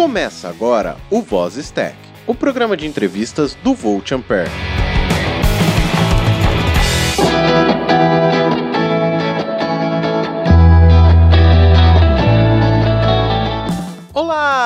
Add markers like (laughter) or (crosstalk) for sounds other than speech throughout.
Começa agora o Voz Stack, o programa de entrevistas do Volt Ampere.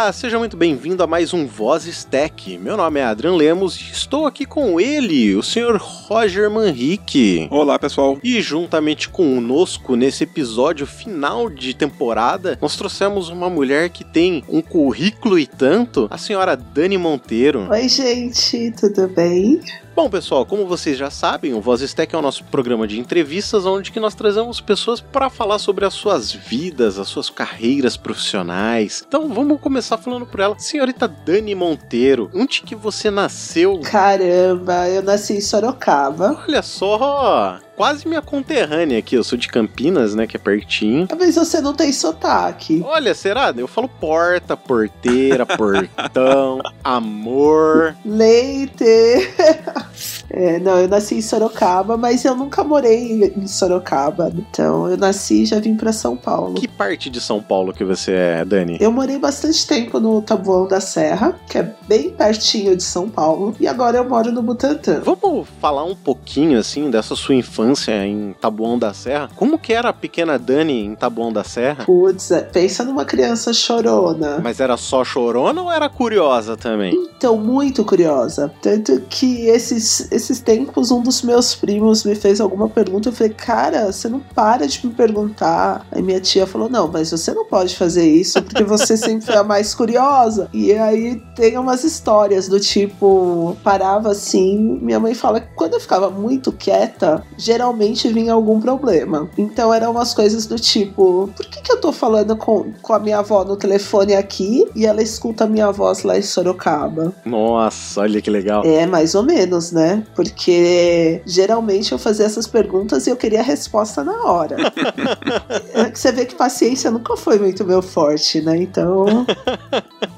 Olá, seja muito bem-vindo a mais um Voz Stack. Meu nome é Adrian Lemos e estou aqui com ele, o senhor Roger Manrique. Olá, pessoal. E juntamente conosco nesse episódio final de temporada, nós trouxemos uma mulher que tem um currículo e tanto, a senhora Dani Monteiro. Oi, gente, tudo bem? Bom, pessoal, como vocês já sabem, o Voz Stack é o nosso programa de entrevistas onde que nós trazemos pessoas para falar sobre as suas vidas, as suas carreiras profissionais. Então, vamos começar falando por ela. Senhorita Dani Monteiro, onde que você nasceu? Caramba, eu nasci em Sorocaba. Olha só, quase minha conterrânea aqui. Eu sou de Campinas, né? Que é pertinho. Mas você não tem sotaque. Olha, será? Eu falo porta, porteira, (laughs) portão, amor. Leite. (laughs) É, não, eu nasci em Sorocaba, mas eu nunca morei em Sorocaba. Então eu nasci e já vim para São Paulo. Que parte de São Paulo que você é, Dani? Eu morei bastante tempo no Taboão da Serra, que é bem pertinho de São Paulo, e agora eu moro no Butantã. Vamos falar um pouquinho assim dessa sua infância em Taboão da Serra. Como que era a pequena Dani em Taboão da Serra? Putz, é, pensa numa criança chorona. Mas era só chorona ou era curiosa também? Então, muito curiosa. Tanto que esses, esses tempos, um dos meus primos me fez alguma pergunta. Eu falei, cara, você não para de me perguntar. Aí minha tia falou: não, mas você não pode fazer isso porque você sempre é a mais curiosa. E aí tem umas histórias do tipo, parava assim. Minha mãe fala que quando eu ficava muito quieta, geralmente vinha algum problema. Então eram umas coisas do tipo: por que, que eu tô falando com, com a minha avó no telefone aqui e ela escuta a minha voz lá em Sorocaba? Nossa, olha que legal. É, mais ou menos, né? Porque geralmente eu fazia essas perguntas e eu queria a resposta na hora. que (laughs) você vê que paciência nunca foi muito meu forte, né? Então.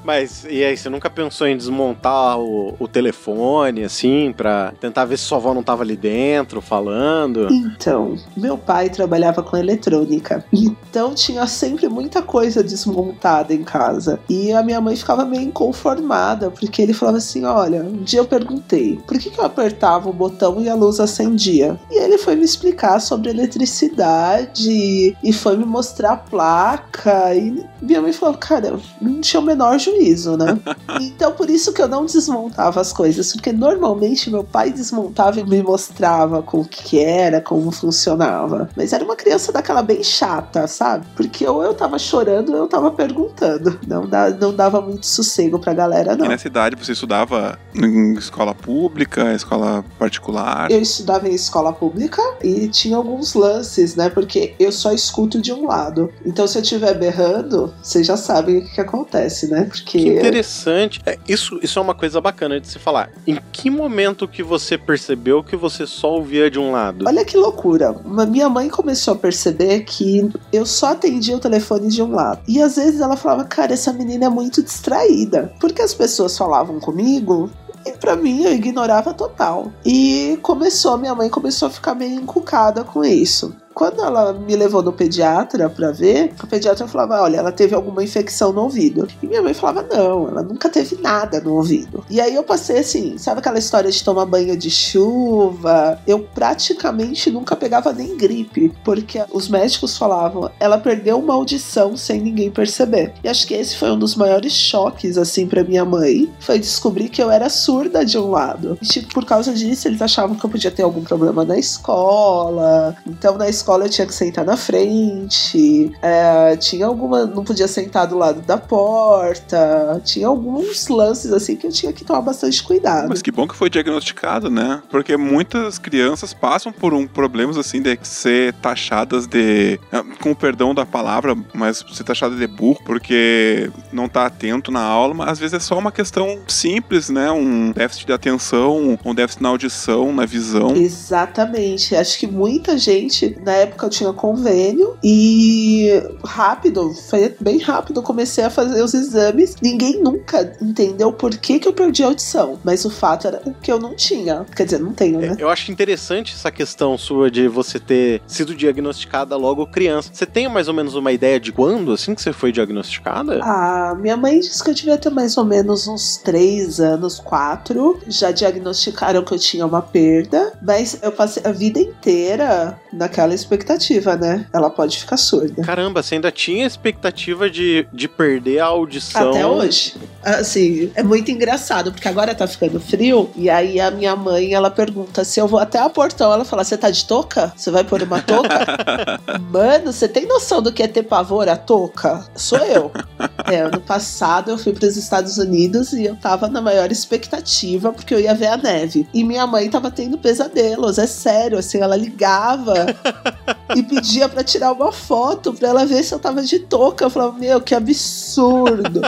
Mas e aí, você nunca pensou em desmontar o, o telefone, assim, pra tentar ver se sua avó não tava ali dentro falando? Então, meu pai trabalhava com eletrônica. Então tinha sempre muita coisa desmontada em casa. E a minha mãe ficava meio inconformada, porque ele falava assim: olha, um dia eu perguntei, por que, que eu apertava o botão e a luz acendia? E ele foi me explicar sobre eletricidade e foi me mostrar a placa. E minha mãe falou: cara, não tinha o menor juízo, né? (laughs) então por isso que eu não desmontava as coisas, porque normalmente meu pai desmontava e me mostrava com o que era, como funcionava. Mas era uma criança daquela bem chata, sabe? Porque ou eu tava chorando ou eu tava perguntando. Não, dá, não dava muito sossego pra galera, não. E nessa idade você estudava em escola pública, escola particular? Eu estudava em escola pública e tinha alguns lances, né? Porque eu só escuto de um lado. Então se eu estiver berrando, vocês já sabem o que, que acontece, né? Porque. Que interessante. É, isso, isso é uma coisa bacana de se falar. Em que momento que você percebeu que você só ouvia de um lado? Olha que loucura. Minha mãe começou a perceber que eu só atendia o telefone de um lado. E às vezes ela falava, cara, essa menina é muito distraída. Porque as pessoas falavam comigo e pra mim eu ignorava total. E começou, minha mãe começou a ficar meio encucada com isso. Quando ela me levou no pediatra pra ver, o pediatra falava: Olha, ela teve alguma infecção no ouvido. E minha mãe falava: Não, ela nunca teve nada no ouvido. E aí eu passei assim: sabe aquela história de tomar banho de chuva? Eu praticamente nunca pegava nem gripe, porque os médicos falavam: Ela perdeu uma audição sem ninguém perceber. E acho que esse foi um dos maiores choques, assim, pra minha mãe: foi descobrir que eu era surda de um lado. E, tipo, por causa disso, eles achavam que eu podia ter algum problema na escola. Então, na escola eu tinha que sentar na frente. é, tinha alguma. Não podia sentar do lado da porta. Tinha alguns lances assim que eu tinha que tomar bastante cuidado. Mas que bom que foi diagnosticado, né? Porque muitas crianças passam por um problemas assim de ser taxadas de. ah, Com o perdão da palavra, mas ser taxada de burro, porque não tá atento na aula, mas às vezes é só uma questão simples, né? Um déficit de atenção, um déficit na audição, na visão. Exatamente. Acho que muita gente, na época eu tinha convênio e rápido, foi bem rápido, comecei a fazer os exames. Ninguém nunca entendeu por que, que eu perdi a audição, mas o fato era que eu não tinha. Quer dizer, não tenho, né? É, eu acho interessante essa questão sua de você ter sido diagnosticada logo criança. Você tem mais ou menos uma ideia de quando, assim, que você foi diagnosticada? Ah, minha mãe disse que eu devia ter mais ou menos uns três anos, quatro. Já diagnosticaram que eu tinha uma perda, mas eu passei a vida inteira naquela expectativa, né? Ela pode ficar surda. Caramba, você ainda tinha expectativa de, de perder a audição? Até hoje. Assim, é muito engraçado, porque agora tá ficando frio, e aí a minha mãe, ela pergunta se eu vou até a portão, ela fala, você tá de touca? Você vai pôr uma touca? (laughs) Mano, você tem noção do que é ter pavor a touca? Sou eu. (laughs) É, ano passado eu fui para os Estados Unidos e eu tava na maior expectativa, porque eu ia ver a neve. E minha mãe tava tendo pesadelos, é sério, assim, ela ligava (laughs) e pedia para tirar uma foto para ela ver se eu tava de touca. Eu falava, meu, que absurdo.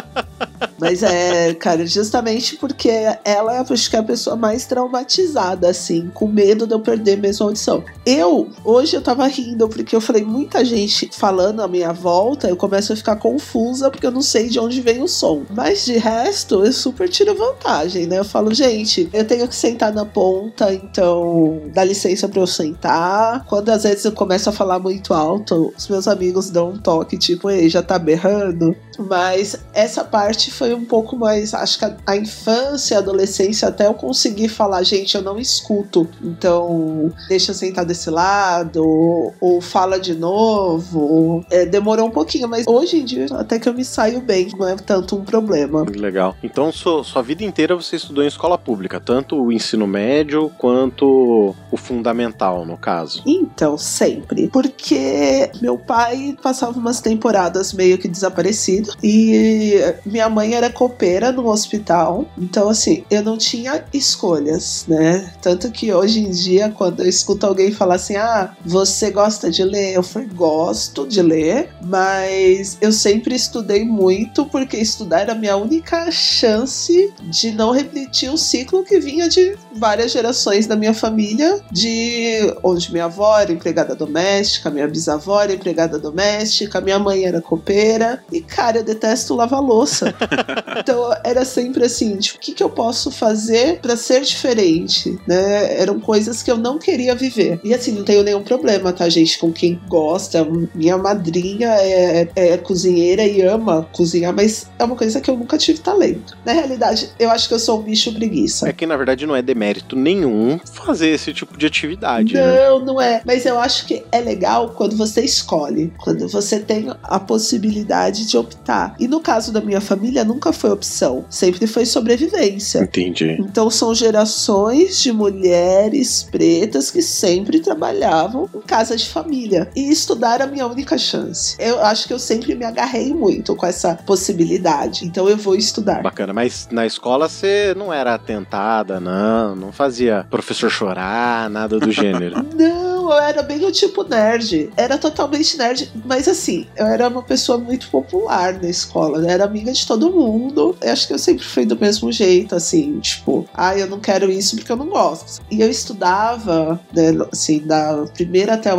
Mas é, cara, justamente porque ela é acho que é a pessoa mais traumatizada, assim, com medo de eu perder mesmo a audição. Eu, hoje eu tava rindo, porque eu falei, muita gente falando à minha volta, eu começo a ficar confusa, porque eu não sei de onde vem o som. Mas de resto, eu super tiro vantagem, né? Eu falo, gente, eu tenho que sentar na ponta, então dá licença pra eu sentar. Quando às vezes eu começo a falar muito alto, os meus amigos dão um toque, tipo, ei, já tá berrando. Mas essa parte foi um pouco mais. Acho que a, a infância, a adolescência, até eu conseguir falar, gente, eu não escuto. Então, deixa eu sentar desse lado, ou, ou fala de novo. É, demorou um pouquinho, mas hoje em dia, até que eu me saio bem, não é tanto um problema. Legal. Então, sua, sua vida inteira você estudou em escola pública, tanto o ensino médio quanto o fundamental, no caso? Então, sempre. Porque meu pai passava umas temporadas meio que desaparecido e minha mãe era copeira no hospital, então assim, eu não tinha escolhas, né? Tanto que hoje em dia, quando eu escuto alguém falar assim, ah, você gosta de ler? Eu falei, gosto de ler, mas eu sempre estudei muito porque estudar era a minha única chance de não repetir o ciclo que vinha de várias gerações da minha família, de onde minha avó era empregada doméstica, minha bisavó era empregada doméstica, minha mãe era copeira, e cara, eu detesto lavar louça. (laughs) então era sempre assim, tipo, o que, que eu posso fazer para ser diferente, né? Eram coisas que eu não queria viver. E assim, não tenho nenhum problema, tá, gente? Com quem gosta, minha madrinha é, é, é cozinheira e ama cozinhar, mas é uma coisa que eu nunca tive talento. Na realidade, eu acho que eu sou um bicho preguiça. É que na verdade não é demérito nenhum fazer esse tipo de atividade. Não, né? não é. Mas eu acho que é legal quando você escolhe, quando você tem a possibilidade de optar. E no caso da minha família, nunca foi opção, sempre foi sobrevivência. Entendi. Então são gerações de mulheres pretas que sempre trabalhavam em casa de família. E estudar era a minha única chance. Eu acho que eu sempre me agarrei muito com essa possibilidade. Então eu vou estudar. Bacana, mas na escola você não era atentada, não, não fazia professor chorar, nada do gênero. (laughs) não, eu era bem o tipo nerd. Era totalmente nerd, mas assim, eu era uma pessoa muito popular na escola, né? Era amiga de todo mundo. Eu acho que eu sempre fui do mesmo jeito, assim, tipo, ah, eu não quero isso porque eu não gosto. E eu estudava, né, assim, da primeira até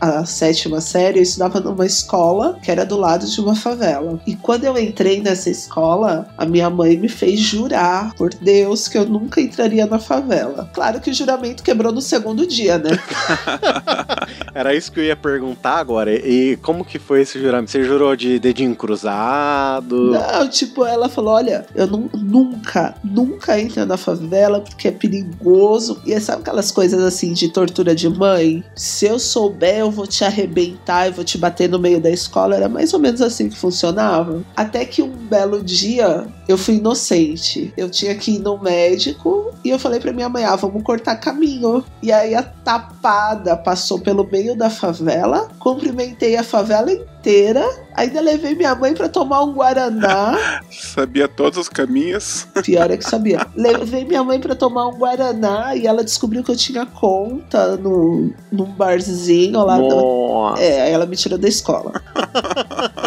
a sétima série, eu estudava numa escola que era do lado de uma favela. E quando eu entrei nessa escola, a minha mãe me fez jurar por Deus que eu nunca entraria na favela. Claro que o juramento quebrou no segundo dia, né? (laughs) (laughs) Era isso que eu ia perguntar agora. E como que foi esse juramento? Você jurou de dedinho cruzado? Não, tipo, ela falou: olha, eu não, nunca, nunca entro na favela porque é perigoso. E sabe aquelas coisas assim de tortura de mãe? Se eu souber, eu vou te arrebentar, eu vou te bater no meio da escola. Era mais ou menos assim que funcionava. Até que um belo dia eu fui inocente. Eu tinha que ir no médico e eu falei pra minha mãe: ah, vamos cortar caminho. E aí a tapada passou pelo meio da favela, cumprimentei a favela inteira, ainda levei minha mãe para tomar um guaraná. (laughs) Sabia todos os caminhos. Pior é que sabia. (laughs) Levei minha mãe para tomar um guaraná e ela descobriu que eu tinha conta no, num barzinho lá. Nossa. É, aí ela me tirou da escola. (laughs)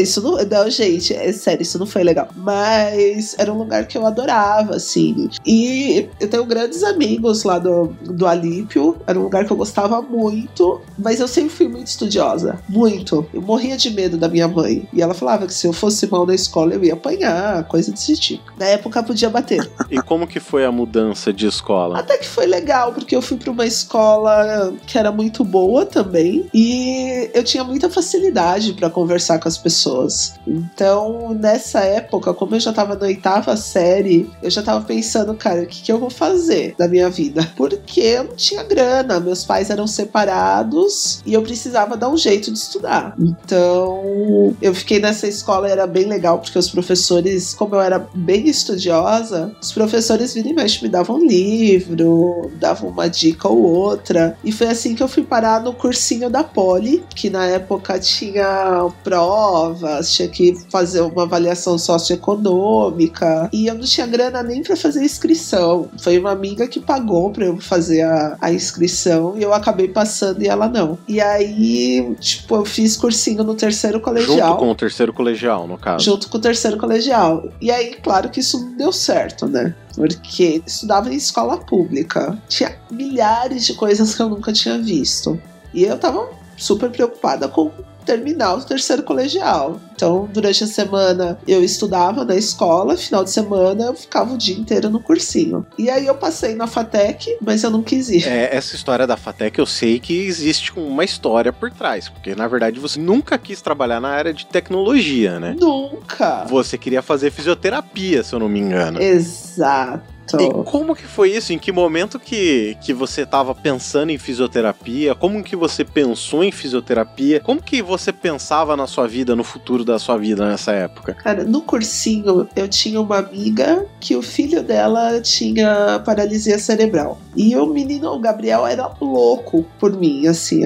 Isso não, não, gente, é sério, isso não foi legal. Mas era um lugar que eu adorava, assim. E eu tenho grandes amigos lá do, do Alípio, era um lugar que eu gostava muito. Mas eu sempre fui muito estudiosa. Muito. Eu morria de medo da minha mãe. E ela falava que se eu fosse mal na escola, eu ia apanhar, coisa desse tipo. Na época podia bater. e como que foi a mudança de escola? Até que foi legal, porque eu fui para uma escola que era muito boa também. E eu tinha muita facilidade para conversar com as pessoas. Então, nessa época, como eu já tava na oitava série, eu já tava pensando, cara, o que, que eu vou fazer da minha vida? Porque eu não tinha grana, meus pais eram separados e eu precisava dar um jeito de estudar. Então, eu fiquei nessa escola, era bem legal, porque os professores, como eu era bem estudiosa, os professores viram e mexe, me davam um livro, davam uma dica ou outra. E foi assim que eu fui parar no cursinho da Poli, que na época tinha provas, tinha que fazer uma avaliação socioeconômica. E eu não tinha grana nem para fazer inscrição. Foi uma amiga que pagou para eu fazer a, a inscrição e eu acabei passando e ela não. E aí, tipo, eu fiz cursinho no terceiro colegial. Junto com o terceiro colegial, no caso. Junto com o terceiro colegial. E aí, claro que isso não deu certo, né? Porque estudava em escola pública. Tinha milhares de coisas que eu nunca tinha visto. E eu tava super preocupada com terminar o terceiro colegial. Então, durante a semana eu estudava na escola, final de semana eu ficava o dia inteiro no cursinho. E aí eu passei na FATEC, mas eu não quis ir. É, essa história da FATEC eu sei que existe uma história por trás, porque na verdade você nunca quis trabalhar na área de tecnologia, né? Nunca. Você queria fazer fisioterapia, se eu não me engano. Exato. E como que foi isso? Em que momento que, que você estava pensando em fisioterapia? Como que você pensou em fisioterapia? Como que você pensava na sua vida, no futuro da sua vida nessa época? Cara, no cursinho eu tinha uma amiga que o filho dela tinha paralisia cerebral. E o menino, o Gabriel, era louco por mim, assim.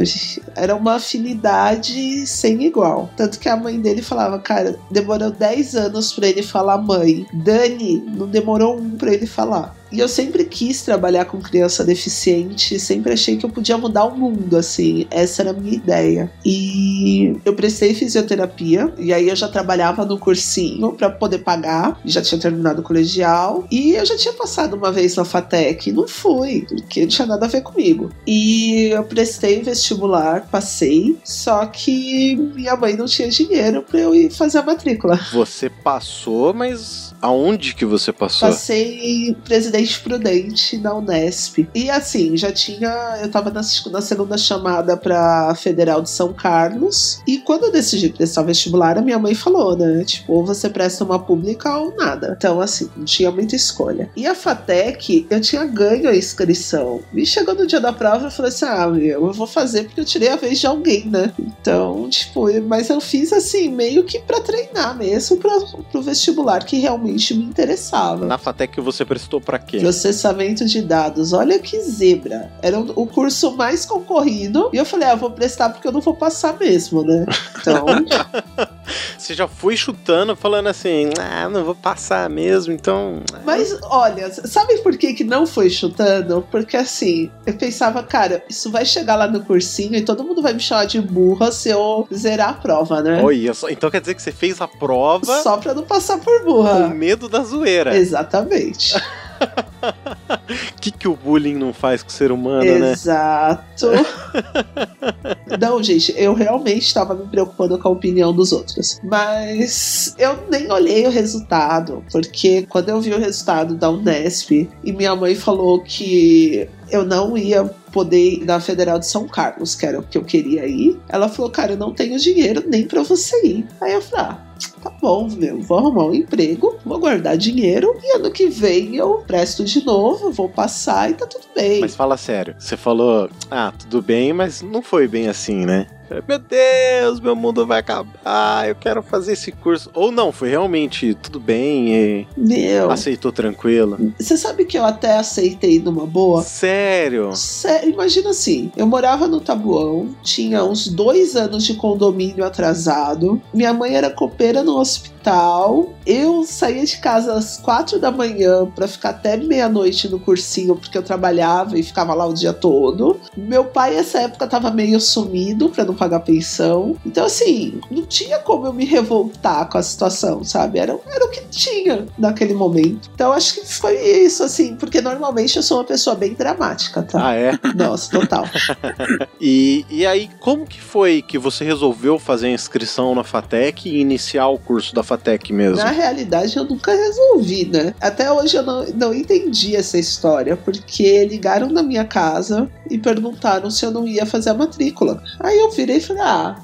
Era uma afinidade sem igual. Tanto que a mãe dele falava, cara, demorou 10 anos para ele falar mãe. Dani, não demorou um pra ele falar falar. E eu sempre quis trabalhar com criança deficiente, sempre achei que eu podia mudar o mundo, assim. Essa era a minha ideia. E eu prestei fisioterapia, e aí eu já trabalhava no cursinho para poder pagar, já tinha terminado o colegial, e eu já tinha passado uma vez na FATEC, não fui, porque não tinha nada a ver comigo. E eu prestei vestibular, passei, só que minha mãe não tinha dinheiro para eu ir fazer a matrícula. Você passou, mas aonde que você passou? Passei presidente Prudente na Unesp. E assim, já tinha. Eu tava na, na segunda chamada pra Federal de São Carlos. E quando eu decidi prestar vestibular, a minha mãe falou, né? Tipo, ou você presta uma pública ou nada. Então, assim, não tinha muita escolha. E a FATEC, eu tinha ganho a inscrição. E chegou no dia da prova, eu falei assim: ah, meu, eu vou fazer porque eu tirei a vez de alguém, né? Então, tipo, mas eu fiz assim, meio que pra treinar mesmo pra, pro vestibular que realmente me interessava. Na FATEC você prestou pra quê? Processamento de dados. Olha que zebra. Era o curso mais concorrido. E eu falei, ah, vou prestar porque eu não vou passar mesmo, né? Então. (laughs) Você já foi chutando, falando assim, ah, não vou passar mesmo, então. Ah. Mas, olha, sabe por que, que não foi chutando? Porque assim, eu pensava, cara, isso vai chegar lá no cursinho e todo mundo vai me chamar de burra se eu zerar a prova, né? Olha então quer dizer que você fez a prova. Só pra não passar por burra. Com medo da zoeira. Exatamente. (laughs) O (laughs) que, que o bullying não faz com o ser humano, Exato. né? Exato. (laughs) não, gente, eu realmente estava me preocupando com a opinião dos outros. Mas eu nem olhei o resultado, porque quando eu vi o resultado da Unesp e minha mãe falou que eu não ia poder ir na Federal de São Carlos, que era o que eu queria ir. Ela falou, cara, eu não tenho dinheiro nem para você ir. Aí eu falei, ah, tá bom, meu, vou arrumar um emprego, vou guardar dinheiro e ano que vem eu presto de novo, vou passar e tá tudo bem. Mas fala sério, você falou, ah, tudo bem, mas não foi bem assim, né? Meu Deus, meu mundo vai acabar, eu quero fazer esse curso. Ou não, foi realmente tudo bem e meu, aceitou tranquilo. Você sabe que eu até aceitei numa boa? Sério? Sério, imagina assim, eu morava no Tabuão, tinha uns dois anos de condomínio atrasado, minha mãe era copeira no hospital tal. Eu saía de casa às quatro da manhã para ficar até meia-noite no cursinho, porque eu trabalhava e ficava lá o dia todo. Meu pai, nessa época, tava meio sumido para não pagar pensão. Então, assim, não tinha como eu me revoltar com a situação, sabe? Era, era o que tinha naquele momento. Então, acho que foi isso, assim, porque normalmente eu sou uma pessoa bem dramática, tá? Ah, é? Nossa, total. (laughs) e, e aí, como que foi que você resolveu fazer a inscrição na FATEC e iniciar o curso da FATEC mesmo? Na realidade, eu nunca resolvi, né? Até hoje eu não, não entendi essa história, porque ligaram na minha casa e perguntaram se eu não ia fazer a matrícula. Aí eu virei e falei: ah,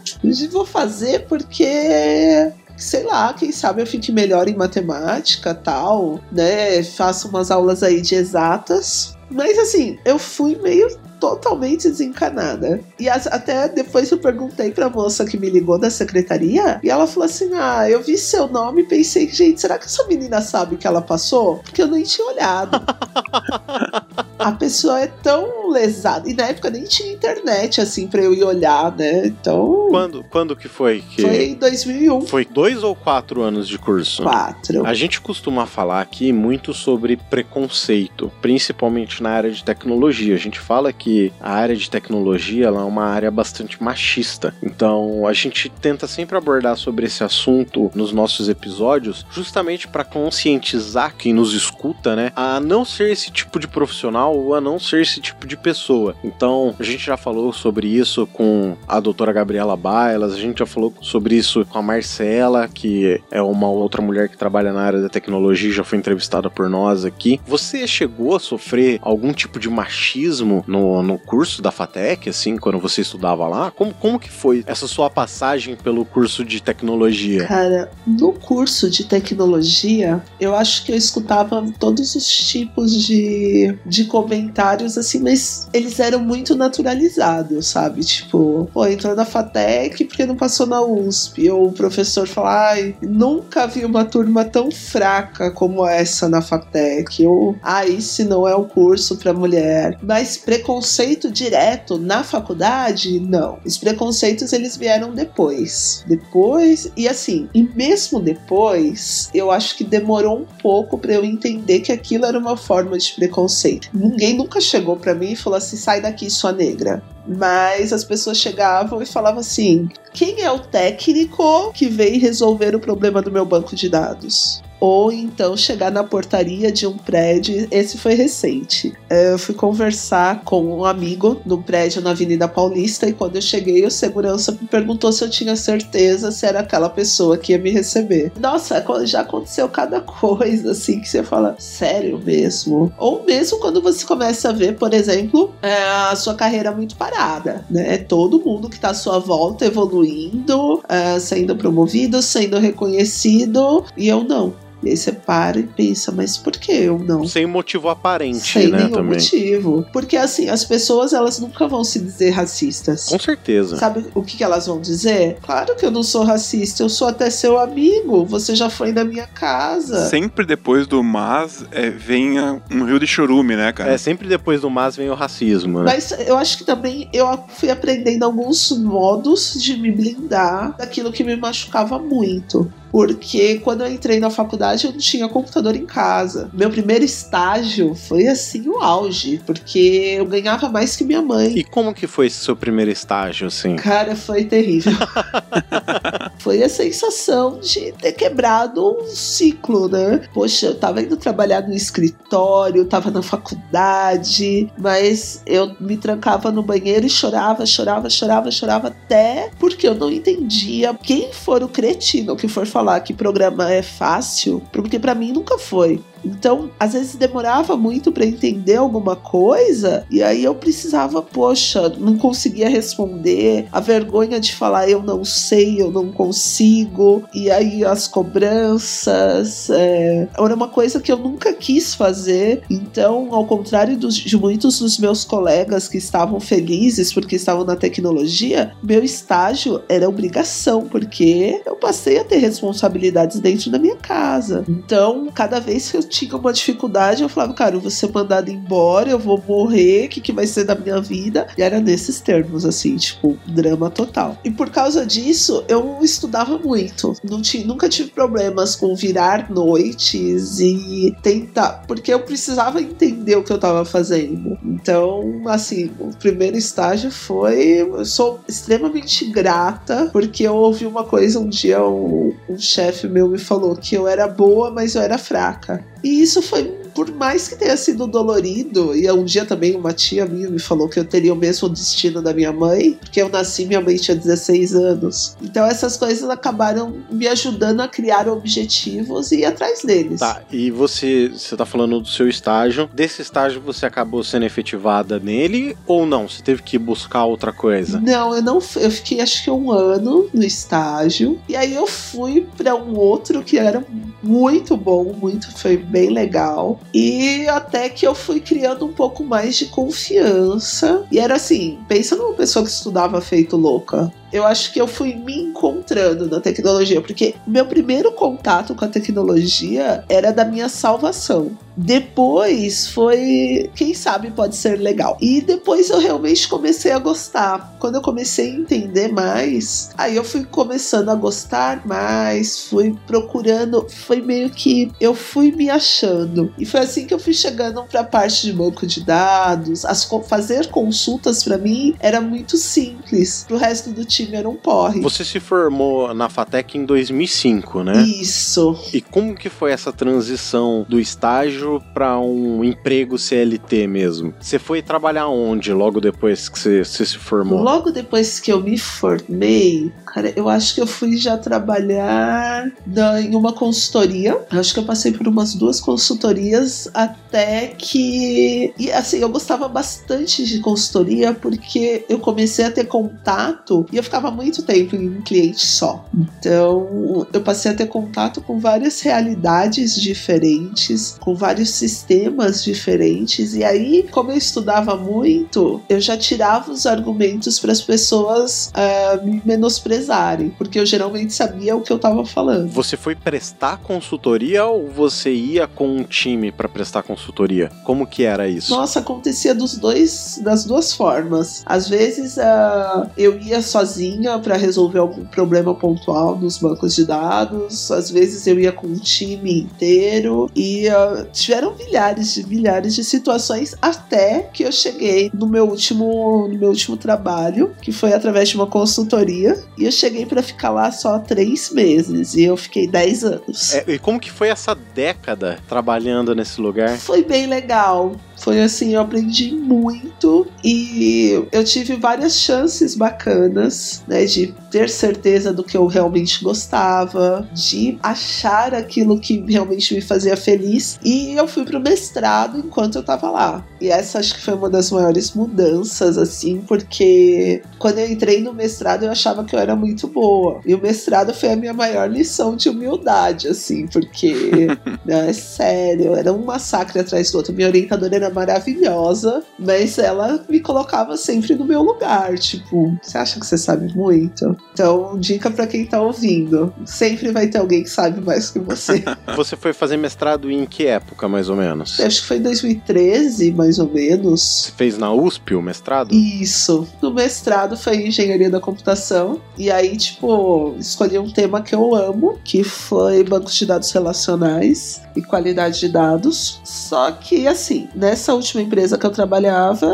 vou fazer porque sei lá, quem sabe eu fique melhor em matemática, tal, né? Faço umas aulas aí de exatas. Mas assim, eu fui meio totalmente desencanada. E as, até depois eu perguntei pra moça que me ligou da secretaria e ela falou assim: Ah, eu vi seu nome e pensei, gente, será que essa menina sabe que ela passou? Porque eu nem tinha olhado. (laughs) a pessoa é tão lesada. E na época nem tinha internet, assim, pra eu ir olhar, né? Então. Quando, quando que foi? Que... Foi em 2001. Foi dois ou quatro anos de curso? Quatro. A gente costuma falar aqui muito sobre preconceito, principalmente na área de tecnologia. A gente fala que a área de tecnologia é uma área bastante machista. Então a gente tenta sempre abordar sobre esse assunto nos nossos episódios, justamente para conscientizar quem nos escuta, né, a não ser esse tipo de profissional ou a não ser esse tipo de pessoa. Então a gente já falou sobre isso com a doutora Gabriela Bailas, a gente já falou sobre isso com a Marcela, que é uma outra mulher que trabalha na área da tecnologia, já foi entrevistada por nós aqui. Você chegou a sofrer algum tipo de machismo no, no curso da FATEC, assim, quando você estudava lá? Como, como que foi essa sua passagem pelo curso de tecnologia? Cara, no curso de tecnologia, eu acho que eu escutava todos os tipos de, de comentários, assim, mas eles eram muito naturalizados, sabe? Tipo, pô, entrou na FATEC porque não passou na USP. Ou o professor fala, ai, nunca vi uma turma tão fraca como essa na FATEC. Ou, ai, se não é o curso para mulher. Mas preconceito direto na faculdade, não. Os preconceitos eles vieram depois. Depois, e assim, e mesmo depois, eu acho que demorou um pouco para eu entender que aquilo era uma forma de preconceito. Ninguém nunca chegou para mim e falou assim: sai daqui, sua negra mas as pessoas chegavam e falavam assim: quem é o técnico que veio resolver o problema do meu banco de dados? Ou então chegar na portaria de um prédio. Esse foi recente. É, eu fui conversar com um amigo no prédio na Avenida Paulista e quando eu cheguei, o segurança me perguntou se eu tinha certeza se era aquela pessoa que ia me receber. Nossa, já aconteceu cada (laughs) coisa assim que você fala, sério mesmo? Ou mesmo quando você começa a ver, por exemplo, é, a sua carreira muito parada, né? Todo mundo que tá à sua volta evoluindo, é, sendo promovido, sendo reconhecido e eu não. E aí você para e pensa, mas por que eu não? Sem motivo aparente, Sem né? nenhum também. motivo. Porque assim, as pessoas elas nunca vão se dizer racistas. Com certeza. Sabe o que, que elas vão dizer? Claro que eu não sou racista, eu sou até seu amigo. Você já foi na minha casa. Sempre depois do mas é, vem um rio de chorume, né, cara? É, sempre depois do mas vem o racismo, né? Mas eu acho que também eu fui aprendendo alguns modos de me blindar daquilo que me machucava muito. Porque quando eu entrei na faculdade eu não tinha computador em casa. Meu primeiro estágio foi assim o auge, porque eu ganhava mais que minha mãe. E como que foi esse seu primeiro estágio, assim? Cara, foi terrível. (laughs) foi a sensação de ter quebrado um ciclo, né? Poxa, eu tava indo trabalhar no escritório, tava na faculdade, mas eu me trancava no banheiro e chorava, chorava, chorava, chorava até porque eu não entendia quem for o cretino que for falar que programa é fácil, porque pra mim nunca foi. Então, às vezes demorava muito para entender alguma coisa, e aí eu precisava, poxa, não conseguia responder, a vergonha de falar eu não sei, eu não consigo, e aí as cobranças, é, era uma coisa que eu nunca quis fazer. Então, ao contrário dos, de muitos dos meus colegas que estavam felizes porque estavam na tecnologia, meu estágio era obrigação, porque eu passei a ter responsabilidades dentro da minha casa. Então, cada vez que eu tinha uma dificuldade, eu falava, cara, eu vou ser mandado embora, eu vou morrer, o que, que vai ser da minha vida? E era nesses termos, assim, tipo, drama total. E por causa disso, eu estudava muito. Não tinha, nunca tive problemas com virar noites e tentar, porque eu precisava entender o que eu tava fazendo. Então, assim, o primeiro estágio foi. Eu sou extremamente grata, porque eu ouvi uma coisa um dia, um, um chefe meu me falou que eu era boa, mas eu era fraca. E isso foi por mais que tenha sido dolorido, e um dia também uma tia minha me falou que eu teria o mesmo destino da minha mãe, porque eu nasci, minha mãe tinha 16 anos. Então essas coisas acabaram me ajudando a criar objetivos e ir atrás deles. Tá, e você, você tá falando do seu estágio. Desse estágio você acabou sendo efetivada nele ou não? Você teve que buscar outra coisa? Não, eu não. Eu fiquei acho que um ano no estágio. E aí eu fui para um outro que era muito bom, muito, foi bem legal. E até que eu fui criando um pouco mais de confiança. E era assim, pensa numa pessoa que estudava feito louca eu acho que eu fui me encontrando na tecnologia, porque meu primeiro contato com a tecnologia era da minha salvação. Depois foi, quem sabe pode ser legal. E depois eu realmente comecei a gostar. Quando eu comecei a entender mais, aí eu fui começando a gostar mais, fui procurando, foi meio que eu fui me achando. E foi assim que eu fui chegando para a parte de banco de dados, as, fazer consultas para mim era muito simples. Pro resto do time era um porre. Você se formou na FATEC em 2005, né? Isso. E como que foi essa transição do estágio para um emprego CLT mesmo? Você foi trabalhar onde logo depois que você, você se formou? Logo depois que eu me formei, cara, eu acho que eu fui já trabalhar na, em uma consultoria. Eu acho que eu passei por umas duas consultorias até que. E assim, eu gostava bastante de consultoria porque eu comecei a ter contato e eu ficava muito tempo em um cliente só. Então, eu passei a ter contato com várias realidades diferentes, com vários sistemas diferentes. E aí, como eu estudava muito, eu já tirava os argumentos para as pessoas uh, me menosprezarem, porque eu geralmente sabia o que eu estava falando. Você foi prestar consultoria ou você ia com um time para prestar consultoria? Como que era isso? Nossa, acontecia dos dois, das duas formas. Às vezes uh, eu ia sozinha para resolver algum problema pontual nos bancos de dados, às vezes eu ia com um time inteiro e uh, tiveram milhares de milhares de situações até que eu cheguei no meu último no meu último trabalho, que foi através de uma consultoria, e eu cheguei para ficar lá só três meses e eu fiquei dez anos. É, e como que foi essa década trabalhando nesse lugar? Foi bem legal. Foi assim, eu aprendi muito e eu tive várias chances bacanas, né, de ter certeza do que eu realmente gostava, de achar aquilo que realmente me fazia feliz. E eu fui pro mestrado enquanto eu tava lá. E essa acho que foi uma das maiores mudanças, assim, porque quando eu entrei no mestrado eu achava que eu era muito boa. E o mestrado foi a minha maior lição de humildade, assim, porque, (laughs) não, é sério, era um massacre atrás do outro. Minha orientadora era maravilhosa, mas ela me colocava sempre no meu lugar. Tipo, você acha que você sabe muito? Então, dica para quem tá ouvindo: sempre vai ter alguém que sabe mais que você. (laughs) você foi fazer mestrado em que época, mais ou menos? Acho que foi em 2013, mais ou menos. Você fez na USP o mestrado? Isso. No mestrado foi engenharia da computação. E aí, tipo, escolhi um tema que eu amo, que foi bancos de dados relacionais e qualidade de dados. Só que, assim, nessa última empresa que eu trabalhava,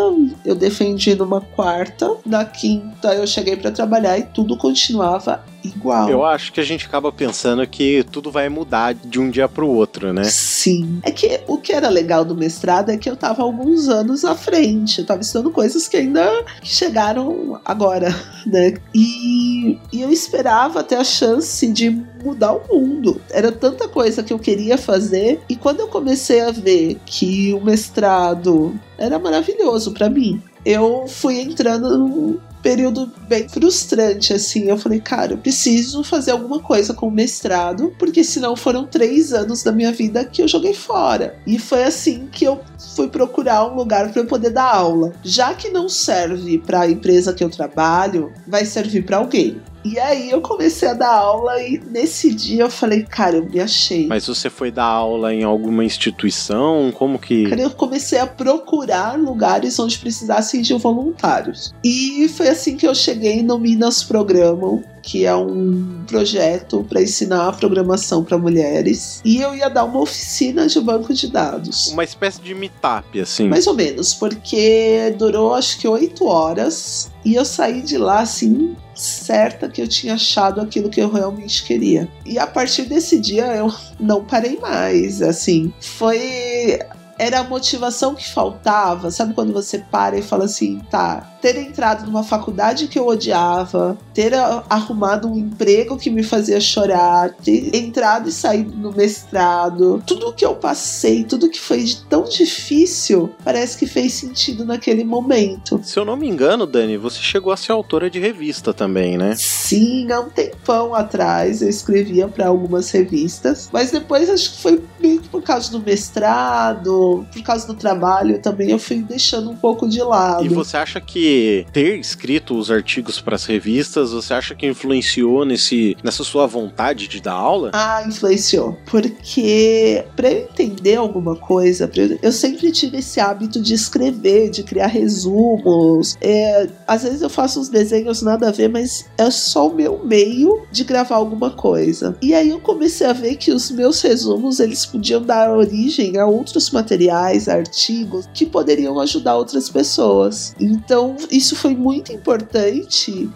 eu defendi numa quarta, na quinta eu cheguei para trabalhar e tudo continuava igual. Eu acho que a gente acaba pensando que tudo vai mudar de um dia para o outro, né? Sim. É que o que era legal do mestrado é que eu tava alguns anos à frente, eu tava estudando coisas que ainda chegaram agora, (laughs) né? E, e eu esperava ter a chance de mudar o mundo. Era tanta coisa que eu queria fazer e quando eu comecei a ver que o mestrado era maravilhoso para mim, eu fui entrando num período bem frustrante, assim. Eu falei, cara, eu preciso fazer alguma coisa com o mestrado, porque senão foram três anos da minha vida que eu joguei fora. E foi assim que eu fui procurar um lugar para eu poder dar aula. Já que não serve para a empresa que eu trabalho, vai servir para alguém. E aí eu comecei a dar aula e nesse dia eu falei, cara, eu me achei. Mas você foi dar aula em alguma instituição? Como que. Cara, eu comecei a procurar lugares onde precisassem de voluntários. E foi assim que eu cheguei no Minas Programam, que é um projeto para ensinar a programação para mulheres. E eu ia dar uma oficina de banco de dados. Uma espécie de meetup, assim. Mais ou menos, porque durou acho que oito horas. E eu saí de lá assim, certa que eu tinha achado aquilo que eu realmente queria. E a partir desse dia eu não parei mais. Assim, foi era a motivação que faltava. Sabe quando você para e fala assim, tá, ter entrado numa faculdade que eu odiava, ter arrumado um emprego que me fazia chorar, ter entrado e saído no mestrado, tudo que eu passei, tudo que foi de tão difícil, parece que fez sentido naquele momento. Se eu não me engano, Dani, você chegou a ser autora de revista também, né? Sim, há um tempão atrás eu escrevia para algumas revistas, mas depois acho que foi meio que por causa do mestrado, por causa do trabalho também eu fui deixando um pouco de lado. E você acha que ter escrito os artigos para as revistas, você acha que influenciou nesse, nessa sua vontade de dar aula? Ah, influenciou. Porque para eu entender alguma coisa, eu, eu, sempre tive esse hábito de escrever, de criar resumos. É, às vezes eu faço uns desenhos nada a ver, mas é só o meu meio de gravar alguma coisa. E aí eu comecei a ver que os meus resumos eles podiam dar origem a outros materiais materiais, artigos que poderiam ajudar outras pessoas. Então, isso foi muito importante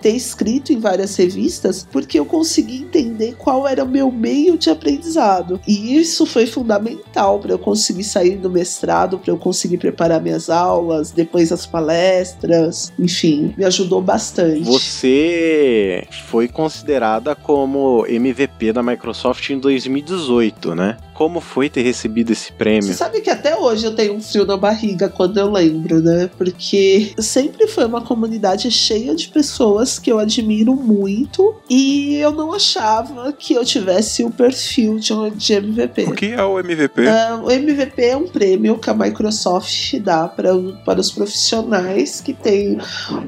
ter escrito em várias revistas, porque eu consegui entender qual era o meu meio de aprendizado. E isso foi fundamental para eu conseguir sair do mestrado, para eu conseguir preparar minhas aulas, depois as palestras, enfim, me ajudou bastante. Você foi considerada como MVP da Microsoft em 2018, né? Como foi ter recebido esse prêmio? Você sabe que até hoje eu tenho um frio na barriga quando eu lembro, né? Porque sempre foi uma comunidade cheia de pessoas que eu admiro muito e eu não achava que eu tivesse o perfil de, de MVP. O que é o MVP? Uh, ah, o MVP é um prêmio que a Microsoft dá para, para os profissionais que têm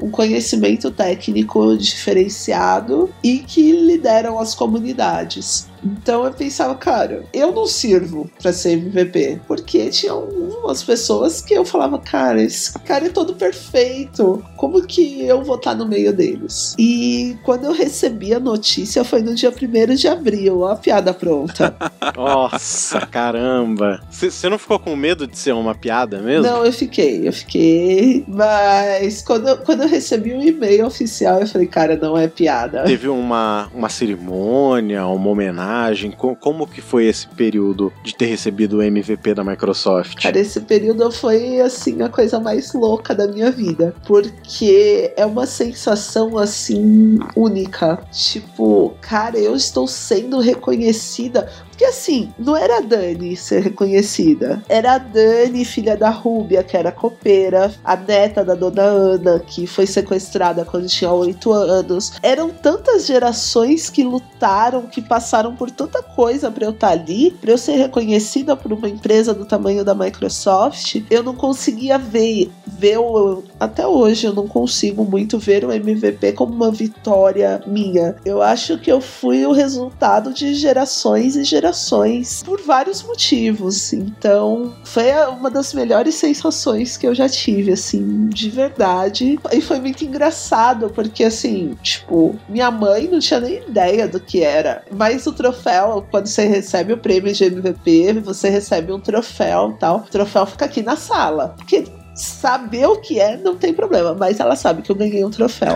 um conhecimento técnico diferenciado e que lideram as comunidades. Então eu pensava, cara, eu não sirvo para ser MVP. Porque tinha algumas pessoas que eu falava, cara, esse cara é todo perfeito. Como que eu vou estar no meio deles? E quando eu recebi a notícia, foi no dia 1 de abril, ó, a piada pronta. (laughs) Nossa, caramba. Você não ficou com medo de ser uma piada mesmo? Não, eu fiquei, eu fiquei. Mas quando eu, quando eu recebi o um e-mail oficial, eu falei, cara, não é piada. Teve uma, uma cerimônia, uma homenagem personagem? Como que foi esse período de ter recebido o MVP da Microsoft? Cara, esse período foi, assim, a coisa mais louca da minha vida. Porque é uma sensação, assim, única. Tipo, cara, eu estou sendo reconhecida porque assim, não era a Dani ser reconhecida. Era a Dani, filha da Rúbia, que era copeira, a neta da dona Ana, que foi sequestrada quando tinha oito anos. Eram tantas gerações que lutaram, que passaram por tanta coisa para eu estar tá ali, para eu ser reconhecida por uma empresa do tamanho da Microsoft. Eu não conseguia ver, ver o, até hoje eu não consigo muito ver o MVP como uma vitória minha. Eu acho que eu fui o resultado de gerações e gerações gerações por vários motivos. Então, foi uma das melhores sensações que eu já tive, assim, de verdade. E foi muito engraçado, porque, assim, tipo, minha mãe não tinha nem ideia do que era. Mas o troféu, quando você recebe o prêmio de MVP, você recebe um troféu tal. O troféu fica aqui na sala. Porque saber o que é não tem problema, mas ela sabe que eu ganhei um troféu.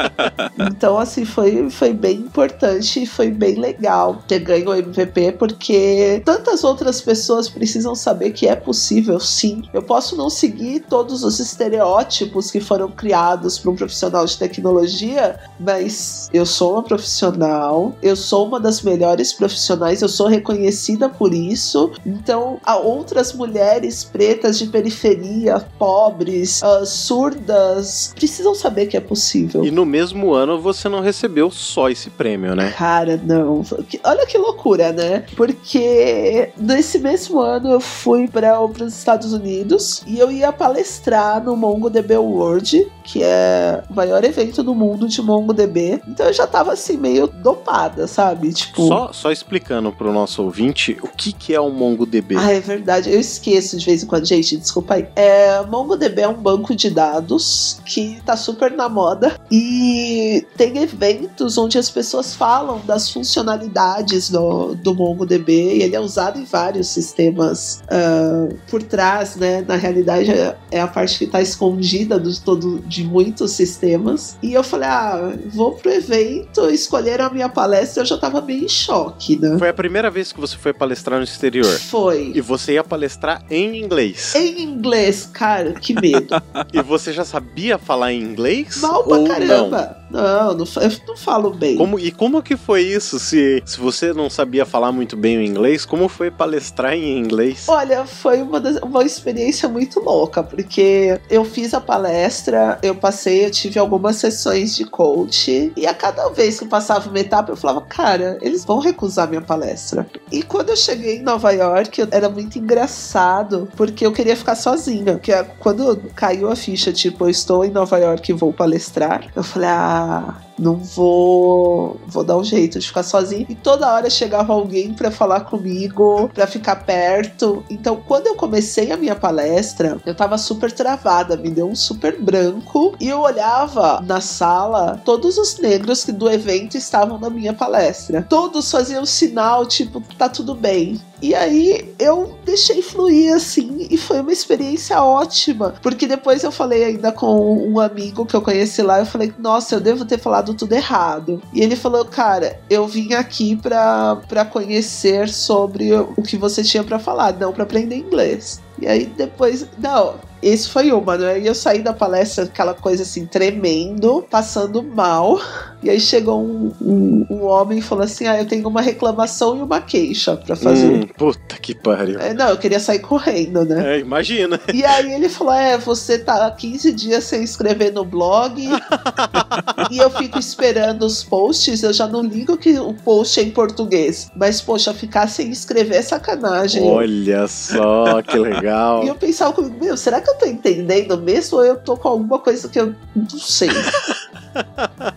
(laughs) então, assim, foi, foi bem importante e foi bem legal ter ganho o MVP, porque tantas outras pessoas precisam saber que é possível, sim. Eu posso não seguir todos os estereótipos que foram criados para um profissional de tecnologia, mas eu sou uma profissional, eu sou uma das melhores profissionais, eu sou reconhecida por isso. Então, há outras mulheres pretas de periferia pobres, uh, surdas, precisam saber que é possível. E no mesmo ano você não recebeu só esse prêmio, né? Cara, não. Olha que loucura, né? Porque nesse mesmo ano eu fui para os Estados Unidos e eu ia palestrar no MongoDB World, que é o maior evento do mundo de MongoDB. Então eu já tava assim, meio dopada, sabe? Tipo. Só, só explicando pro nosso ouvinte o que, que é o MongoDB. Ah, é verdade. Eu esqueço de vez em quando. Gente, desculpa aí. É, MongoDB é um banco de dados que tá super na moda e tem eventos onde as pessoas falam das funcionalidades do, do MongoDB e ele é usado em vários sistemas uh, por trás, né? Na realidade, é a parte que está escondida do todo, de muitos sistemas. E eu falei, ah, vou pro evento, escolheram a minha palestra, eu já tava meio em choque, né? Foi a primeira vez que você foi palestrar no exterior. Foi. E você ia palestrar em inglês. Em inglês, cara, que medo. (laughs) e você já sabia falar em inglês? Mal pra caramba. Não? Não, não, eu não falo bem. Como, e como que foi isso? Se, se você não sabia falar muito bem o inglês, como foi palestrar em inglês? Olha, foi uma, das, uma experiência muito louca, porque eu fiz a palestra, eu passei, eu tive algumas sessões de coach, e a cada vez que passava uma etapa, eu falava, cara, eles vão recusar minha palestra. E quando eu cheguei em Nova York, era muito engraçado, porque eu queria ficar sozinha. Porque quando caiu a ficha, tipo, eu estou em Nova York e vou palestrar, eu falei, ah, não vou vou dar um jeito de ficar sozinho. E toda hora chegava alguém para falar comigo, para ficar perto. Então, quando eu comecei a minha palestra, eu tava super travada, me deu um super branco e eu olhava na sala todos os negros que do evento estavam na minha palestra. Todos faziam sinal tipo, tá tudo bem. E aí eu deixei fluir assim e foi uma experiência ótima, porque depois eu falei ainda com um amigo que eu conheci lá, eu falei: "Nossa, eu devo ter falado tudo errado". E ele falou: "Cara, eu vim aqui para para conhecer sobre o que você tinha para falar, não para aprender inglês". E aí depois, não, esse foi uma, né? E eu saí da palestra, aquela coisa assim, tremendo, passando mal. (laughs) E aí chegou um, um, um homem e falou assim: Ah, eu tenho uma reclamação e uma queixa pra fazer. Hum, puta que pariu. É, não, eu queria sair correndo, né? É, imagina. E aí ele falou: É, você tá 15 dias sem escrever no blog. (laughs) e eu fico esperando os posts. Eu já não ligo que o post é em português. Mas, poxa, ficar sem escrever é sacanagem. Olha só, que legal. (laughs) e eu pensava comigo, meu, será que eu tô entendendo mesmo ou eu tô com alguma coisa que eu não sei? (laughs)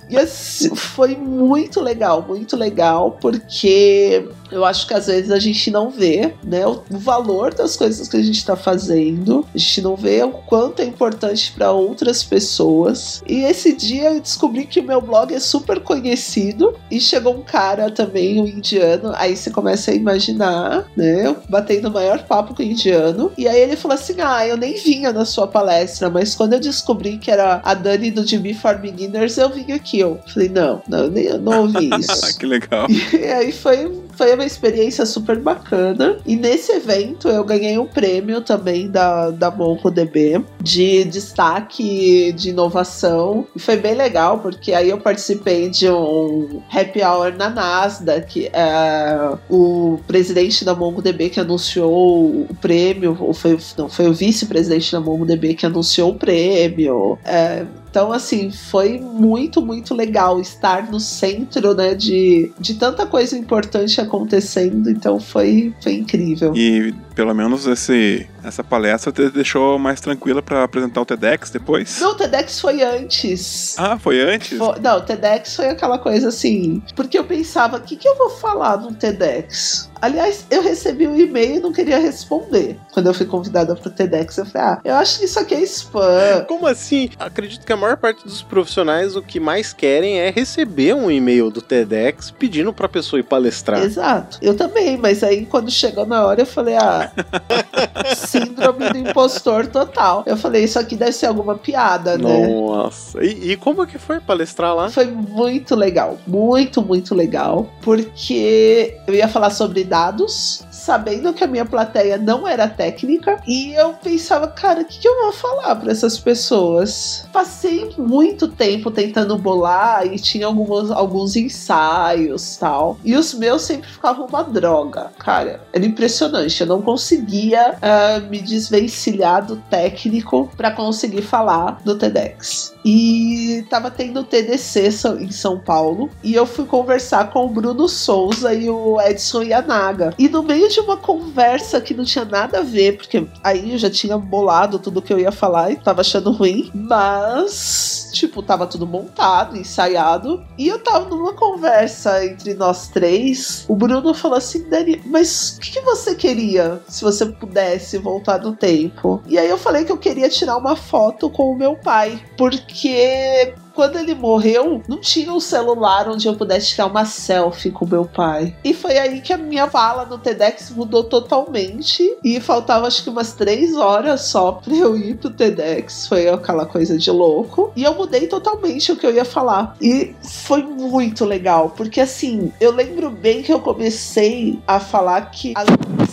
e assim, foi muito legal, muito legal, porque eu acho que às vezes a gente não vê né, o valor das coisas que a gente está fazendo, a gente não vê o quanto é importante para outras pessoas. E esse dia eu descobri que o meu blog é super conhecido e chegou um cara também, um indiano, aí você começa a imaginar, né, eu batendo o maior papo com o indiano, e aí ele falou assim: Ah, eu nem vinha na sua palestra, mas quando eu descobri que era a Dani do DB for Beginners, eu vim aqui. Eu falei: Não, não, eu, nem, eu não ouvi (laughs) isso. que legal. E aí foi foi uma experiência super bacana. E nesse evento eu ganhei um prêmio também da, da MongoDB de destaque de inovação. E foi bem legal, porque aí eu participei de um happy hour na Nasdaq. É, o presidente da MongoDB que anunciou o prêmio, ou foi, não, foi o vice-presidente da MongoDB que anunciou o prêmio. É, então, assim, foi muito, muito legal estar no centro, né, de, de tanta coisa importante acontecendo. Então, foi, foi incrível. E pelo menos esse, essa palestra te deixou mais tranquila para apresentar o TEDx depois? Não, o TEDx foi antes. Ah, foi antes? Foi, não, o TEDx foi aquela coisa assim. Porque eu pensava, o que, que eu vou falar no TEDx? Aliás, eu recebi um e-mail e não queria responder. Quando eu fui convidada pro TEDx, eu falei, ah, eu acho que isso aqui é spam. (laughs) Como assim? Acredito que a maior parte dos profissionais o que mais querem é receber um e-mail do TEDx pedindo pra pessoa ir palestrar. Exato. Eu também, mas aí quando chegou na hora eu falei, ah, (laughs) síndrome do impostor total. Eu falei, isso aqui deve ser alguma piada, né? Nossa. E, e como que foi palestrar lá? Foi muito legal. Muito, muito legal. Porque eu ia falar sobre dados, sabendo que a minha plateia não era técnica, e eu pensava, cara, o que, que eu vou falar para essas pessoas? Passei muito tempo tentando bolar e tinha alguns, alguns ensaios tal. E os meus sempre ficavam uma droga, cara. Era impressionante. Eu não conseguia uh, me desvencilhar do técnico para conseguir falar do TEDx. E tava tendo TDC em São Paulo e eu fui conversar com o Bruno Souza e o Edson Yanaga. E no meio de uma conversa que não tinha nada a ver, porque aí eu já tinha bolado tudo que eu ia falar e tava achando ruim, mas tipo, tava tudo montado, ensaiado, e eu tava numa conversa entre nós três. O Bruno falou assim: Dani, mas o que, que você queria se você pudesse voltar no tempo? E aí eu falei que eu queria tirar uma foto com o meu pai, porque quando ele morreu, não tinha um celular onde eu pudesse tirar uma selfie com meu pai. E foi aí que a minha fala no TEDx mudou totalmente. E faltava acho que umas três horas só pra eu ir pro TEDx. Foi aquela coisa de louco. E eu mudei totalmente o que eu ia falar. E foi muito legal, porque assim, eu lembro bem que eu comecei a falar que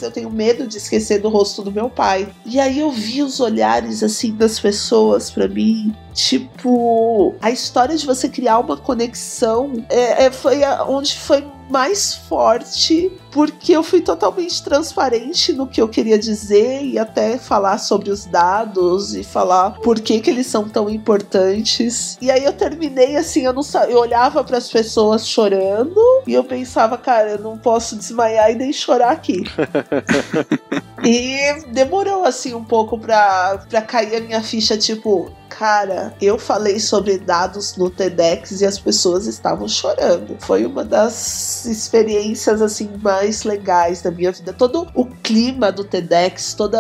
eu tenho medo de esquecer do rosto do meu pai. E aí eu vi os olhares assim das pessoas para mim Tipo, a história de você criar uma conexão é, é foi a, onde foi mais forte porque eu fui totalmente transparente no que eu queria dizer e até falar sobre os dados e falar por que, que eles são tão importantes. E aí eu terminei assim, eu não eu olhava para as pessoas chorando e eu pensava, cara, eu não posso desmaiar e nem chorar aqui. (laughs) e demorou assim um pouco para pra cair a minha ficha, tipo, cara, eu falei sobre dados no TEDx e as pessoas estavam chorando. Foi uma das experiências assim mais legais da minha vida. Todo o clima do TEDx, todo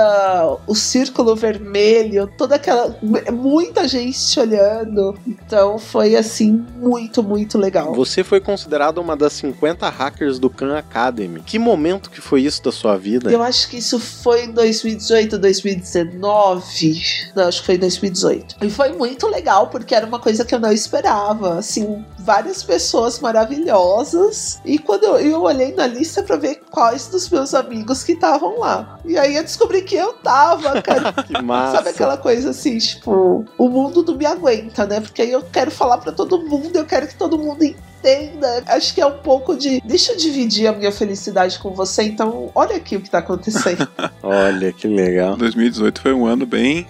o círculo vermelho, toda aquela muita gente olhando. Então foi assim muito, muito legal. Você foi considerada uma das 50 hackers do Khan Academy. Que momento que foi isso da sua vida? Eu acho que isso foi em 2018, 2019. Não, acho que foi em 2018. E foi muito legal porque era uma coisa que eu não esperava. Assim, várias pessoas maravilhosas. E quando eu, eu olhei na lista para ver quais dos meus amigos que estavam lá. E aí eu descobri que eu tava, (laughs) cara. que massa. Sabe aquela coisa assim, tipo, o mundo não me aguenta, né? Porque aí eu quero falar para todo mundo, eu quero que todo mundo entenda. Acho que é um pouco de. Deixa eu dividir a minha felicidade com você, então olha aqui o que tá acontecendo. (laughs) olha que legal. 2018 foi um ano bem.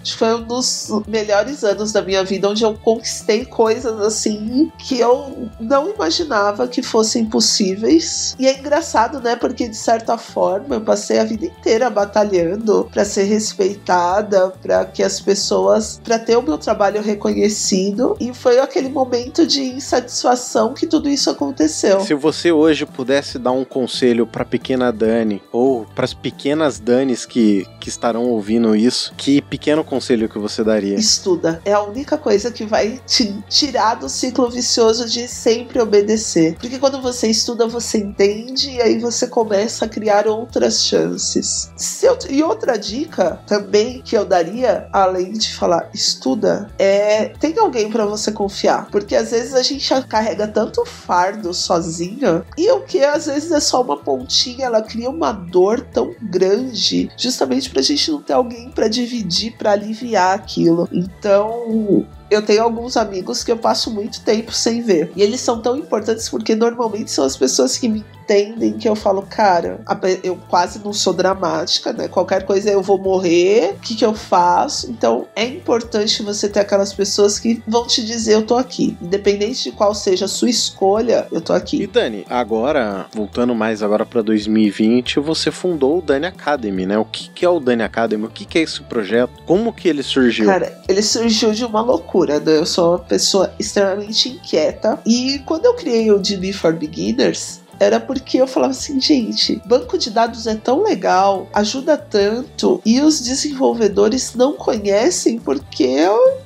Acho que foi um dos melhores anos da minha vida, onde eu conquistei coisas assim que eu não imaginava que fossem possíveis. E é engraçado, né? Porque de certa forma eu passei a vida inteira batalhando para ser respeitada, para que as pessoas, para ter o meu trabalho reconhecido. E foi aquele momento de insatisfação que tudo isso aconteceu. Se você hoje pudesse dar um conselho para pequena Dani ou para as pequenas Danis que, que estarão ouvindo isso, que pequeno conselho que você daria? Estuda. É a única coisa que vai te tirar do ciclo vicioso de sempre obedecer. Porque quando você estuda, você entende e aí você começa a criar outras chances. Eu, e outra dica também que eu daria, além de falar estuda, é tem alguém para você confiar. Porque às vezes a gente carrega tanto fardo sozinha e o que às vezes é só uma pontinha, ela cria uma dor tão grande, justamente pra gente não ter alguém para dividir, para aliviar aquilo. Então, eu tenho alguns amigos que eu passo muito tempo sem ver. E eles são tão importantes porque normalmente são as pessoas que me entendem que eu falo, cara, eu quase não sou dramática, né? Qualquer coisa eu vou morrer, o que, que eu faço? Então é importante você ter aquelas pessoas que vão te dizer eu tô aqui. Independente de qual seja a sua escolha, eu tô aqui. E Dani, agora, voltando mais agora para 2020, você fundou o Dani Academy, né? O que, que é o Dani Academy? O que, que é esse projeto? Como que ele surgiu? Cara, ele surgiu de uma loucura, né? Eu sou uma pessoa extremamente inquieta. E quando eu criei o DB for Beginners, era porque eu falava assim, gente, banco de dados é tão legal, ajuda tanto, e os desenvolvedores não conhecem porque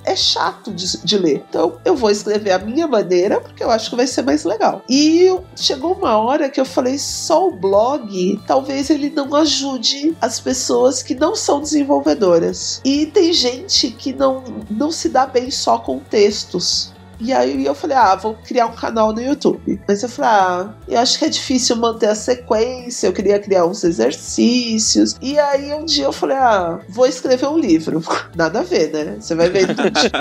é chato de, de ler. Então eu vou escrever a minha maneira porque eu acho que vai ser mais legal. E chegou uma hora que eu falei, só o blog, talvez ele não ajude as pessoas que não são desenvolvedoras. E tem gente que não, não se dá bem só com textos. E aí eu falei, ah, vou criar um canal no YouTube. Mas eu falei, ah, eu acho que é difícil manter a sequência, eu queria criar uns exercícios. E aí um dia eu falei, ah, vou escrever um livro. (laughs) Nada a ver, né? Você vai ver.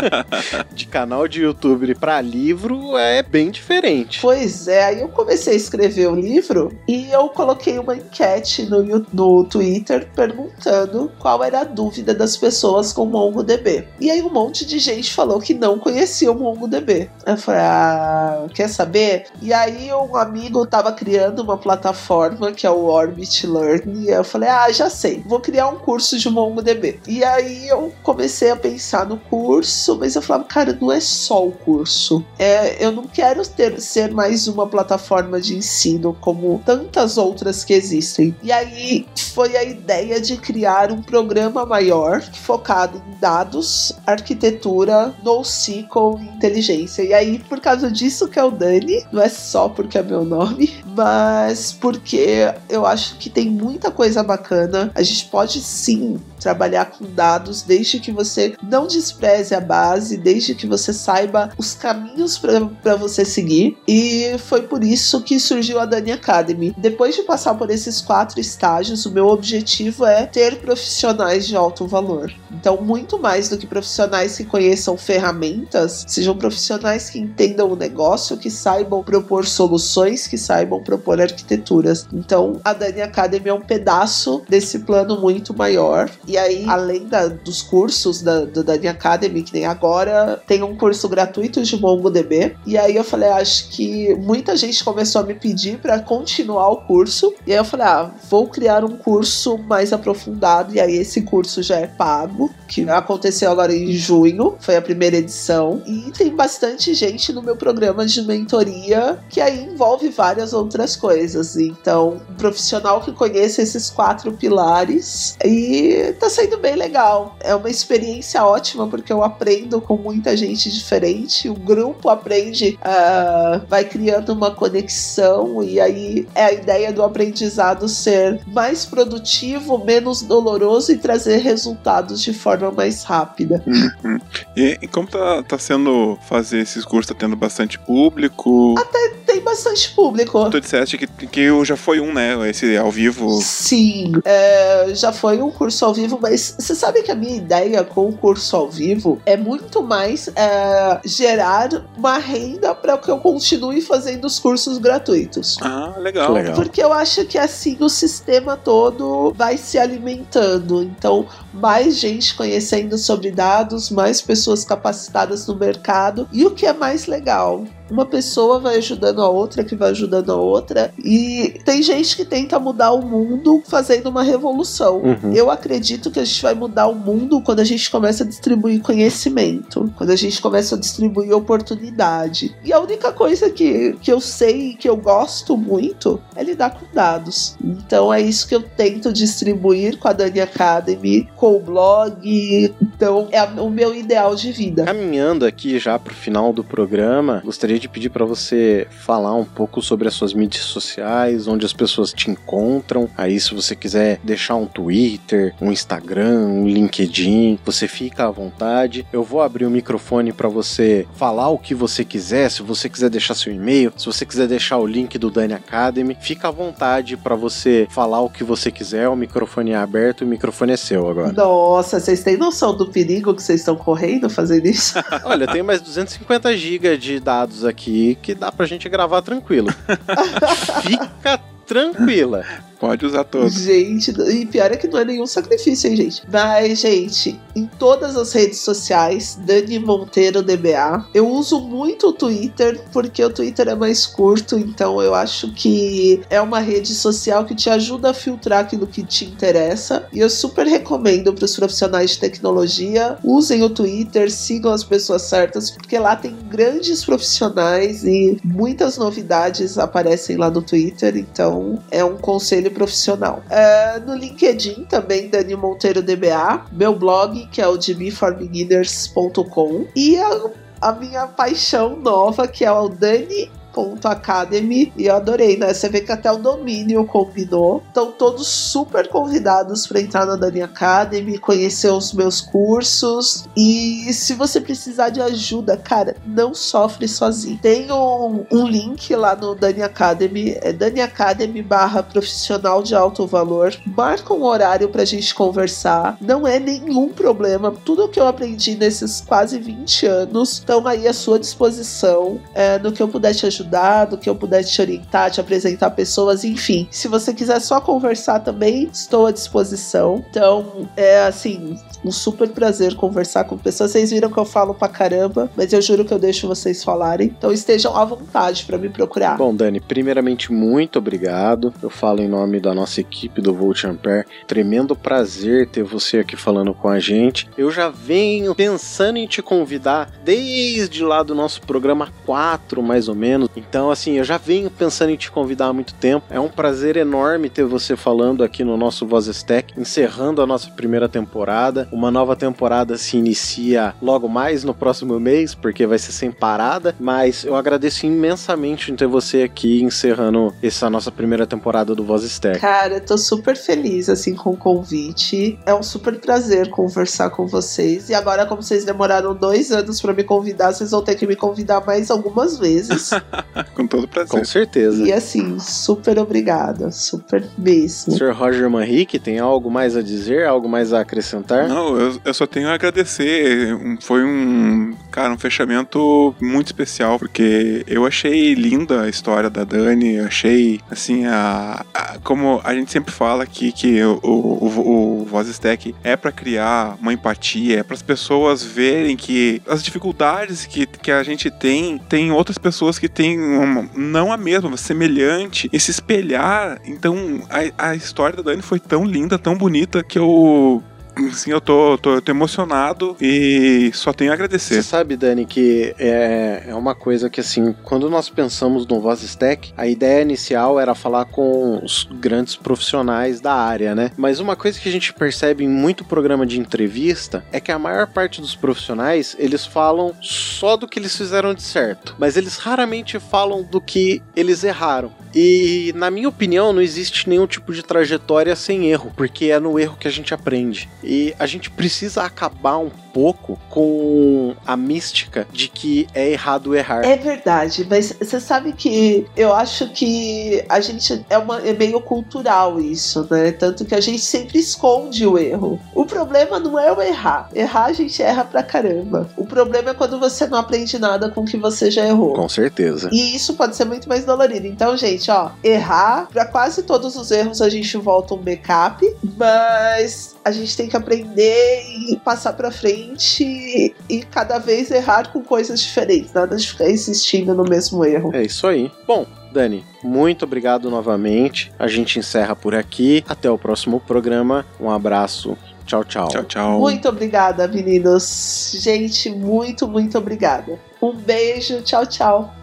(laughs) de canal de YouTube para livro é bem diferente. Pois é, aí eu comecei a escrever o um livro e eu coloquei uma enquete no, no Twitter perguntando qual era a dúvida das pessoas com o MongoDB. E aí um monte de gente falou que não conhecia o MongoDB. Eu falei, ah, quer saber? E aí um amigo tava criando uma plataforma que é o Orbit Learn e eu falei, ah, já sei, vou criar um curso de MongoDB. E aí eu comecei a pensar no curso, mas eu falava, cara, não é só o curso. É, eu não quero ter, ser mais uma plataforma de ensino como tantas outras que existem. E aí foi a ideia de criar um programa maior focado em dados, arquitetura, NoSQL e inteligência. E aí, por causa disso que é o Dani, não é só porque é meu nome, (laughs) mas porque eu acho que tem muita coisa bacana. A gente pode sim trabalhar com dados desde que você não despreze a base, desde que você saiba os caminhos para você seguir. E foi por isso que surgiu a Dani Academy. Depois de passar por esses quatro estágios, o meu objetivo é ter profissionais de alto valor. Então, muito mais do que profissionais que conheçam ferramentas, sejam profissionais que entendam o negócio, que saibam propor soluções, que saibam propor arquiteturas. Então, a Dani Academy é um pedaço desse plano muito maior. E aí, além da, dos cursos da, da Dani Academy, que nem agora, tem um curso gratuito de MongoDB. E aí eu falei, acho que muita gente começou a me pedir para continuar o curso. E aí eu falei, ah, vou criar um curso mais aprofundado. E aí esse curso já é pago, que aconteceu agora em junho, foi a primeira edição. E tem bastante gente no meu programa de mentoria que aí envolve várias outras coisas. Então, um profissional que conheça esses quatro pilares e tá sendo bem legal. É uma experiência ótima porque eu aprendo com muita gente diferente, o grupo aprende, uh, vai criando uma conexão e aí é a ideia do aprendizado ser mais produtivo, menos doloroso e trazer resultados de forma mais rápida. Uhum. E, e, como tá, tá sendo fazer esses cursos? Tá tendo bastante público? Até tem bastante público. Tu disseste que, que já foi um, né? Esse ao vivo. Sim, é, já foi um curso ao vivo, mas você sabe que a minha ideia com o curso ao vivo é muito mais é, gerar uma renda para que eu continue fazendo os cursos gratuitos. Ah, legal. legal. Porque eu acho que assim o sistema todo vai se alimentando. Então, mais gente conhecendo sobre dados, mais pessoas capacitadas no mercado. E o que é mais legal? Uma pessoa vai ajudando a outra, que vai ajudando a outra, e tem gente que tenta mudar o mundo fazendo uma revolução. Uhum. Eu acredito que a gente vai mudar o mundo quando a gente começa a distribuir conhecimento, quando a gente começa a distribuir oportunidade. E a única coisa que, que eu sei que eu gosto muito é lidar com dados. Então é isso que eu tento distribuir com a Dani Academy, com o blog. Então é o meu ideal de vida. Caminhando aqui já pro final do programa, gostaria gostaria de pedir para você falar um pouco sobre as suas mídias sociais, onde as pessoas te encontram. Aí, se você quiser deixar um Twitter, um Instagram, um LinkedIn, você fica à vontade. Eu vou abrir o microfone para você falar o que você quiser. Se você quiser deixar seu e-mail, se você quiser deixar o link do Dani Academy, fica à vontade para você falar o que você quiser. O microfone é aberto, o microfone é seu agora. Nossa, vocês têm noção do perigo que vocês estão correndo fazendo isso? (laughs) Olha, tem mais 250 GB de dados aqui que dá pra gente gravar tranquilo. (laughs) Fica tranquila. Pode usar todos. Gente, e pior é que não é nenhum sacrifício, hein, gente? Mas, gente, em todas as redes sociais, Dani Monteiro DBA. Eu uso muito o Twitter, porque o Twitter é mais curto, então eu acho que é uma rede social que te ajuda a filtrar aquilo que te interessa. E eu super recomendo para os profissionais de tecnologia, usem o Twitter, sigam as pessoas certas, porque lá tem grandes profissionais e muitas novidades aparecem lá no Twitter, então é um conselho profissional. É, no LinkedIn também, Dani Monteiro DBA, meu blog, que é o dbforbeginners.com, e a, a minha paixão nova, que é o Dani dani.academy e eu adorei, né? Você vê que até o domínio combinou. Estão todos super convidados para entrar na Dani Academy, conhecer os meus cursos e se você precisar de ajuda, cara, não sofre sozinho. Tem um, um link lá no Dani Academy, é Dani Academy barra profissional de alto valor. Marca um horário pra gente conversar. Não é nenhum problema. Tudo que eu aprendi nesses quase 20 anos estão aí à sua disposição. É, no que eu puder te ajudar, no que eu puder te orientar, te apresentar pessoas, enfim. Se você quiser só conversar também, estou à disposição. Então, é assim, um super prazer conversar com pessoas. Vocês viram que eu falo pra caramba, mas eu juro que eu deixo vocês falarem. Então estejam à vontade para me procurar. Bom, Dani, primeiramente, muito obrigado. Eu falo em nome da nossa equipe do Volt Ampere. Tremendo prazer ter você aqui falando com a gente. Eu já venho pensando em te convidar desde lá do nosso programa 4, mais ou menos. Então, assim, eu já venho pensando em te convidar há muito tempo. É um prazer enorme ter você falando aqui no nosso Voz Stack, encerrando a nossa primeira temporada. Uma nova temporada se inicia logo mais no próximo mês, porque vai ser sem parada. Mas eu agradeço imensamente em ter você aqui encerrando essa nossa primeira temporada do Voz Stack. Cara, eu tô super feliz assim com o convite. É um super prazer conversar com vocês. E agora, como vocês demoraram dois anos para me convidar, vocês vão ter que me convidar mais algumas vezes. (laughs) (laughs) com todo prazer. Com certeza. E assim, super obrigada. Super mesmo. Sr. Roger Manrique, tem algo mais a dizer? Algo mais a acrescentar? Não, eu, eu só tenho a agradecer. Foi um, cara, um fechamento muito especial, porque eu achei linda a história da Dani, achei, assim, a, a como a gente sempre fala aqui, que o, o, o Voz Stack é para criar uma empatia, é para as pessoas verem que as dificuldades que, que a gente tem, tem outras pessoas que têm uma, não a mesma, semelhante, e se espelhar. Então, a, a história da Dani foi tão linda, tão bonita, que eu Sim, eu tô, tô, tô, emocionado e só tenho a agradecer. Você sabe, Dani, que é, é uma coisa que, assim, quando nós pensamos no Voz Stack, a ideia inicial era falar com os grandes profissionais da área, né? Mas uma coisa que a gente percebe em muito programa de entrevista é que a maior parte dos profissionais, eles falam só do que eles fizeram de certo, mas eles raramente falam do que eles erraram. E, na minha opinião, não existe nenhum tipo de trajetória sem erro, porque é no erro que a gente aprende. E a gente precisa acabar um pouco com a mística de que é errado errar. É verdade, mas você sabe que eu acho que a gente é, uma, é meio cultural isso, né? Tanto que a gente sempre esconde o erro. O problema não é o errar. Errar a gente erra pra caramba. O problema é quando você não aprende nada com o que você já errou. Com certeza. E isso pode ser muito mais dolorido. Então, gente, ó, errar, para quase todos os erros a gente volta um backup, mas a gente tem que aprender e passar para frente e cada vez errar com coisas diferentes, nada de ficar insistindo no mesmo erro. É isso aí. Bom, Dani, muito obrigado novamente. A gente encerra por aqui. Até o próximo programa. Um abraço. Tchau, tchau. Tchau, tchau. Muito obrigada, meninos. Gente, muito, muito obrigada. Um beijo. Tchau, tchau.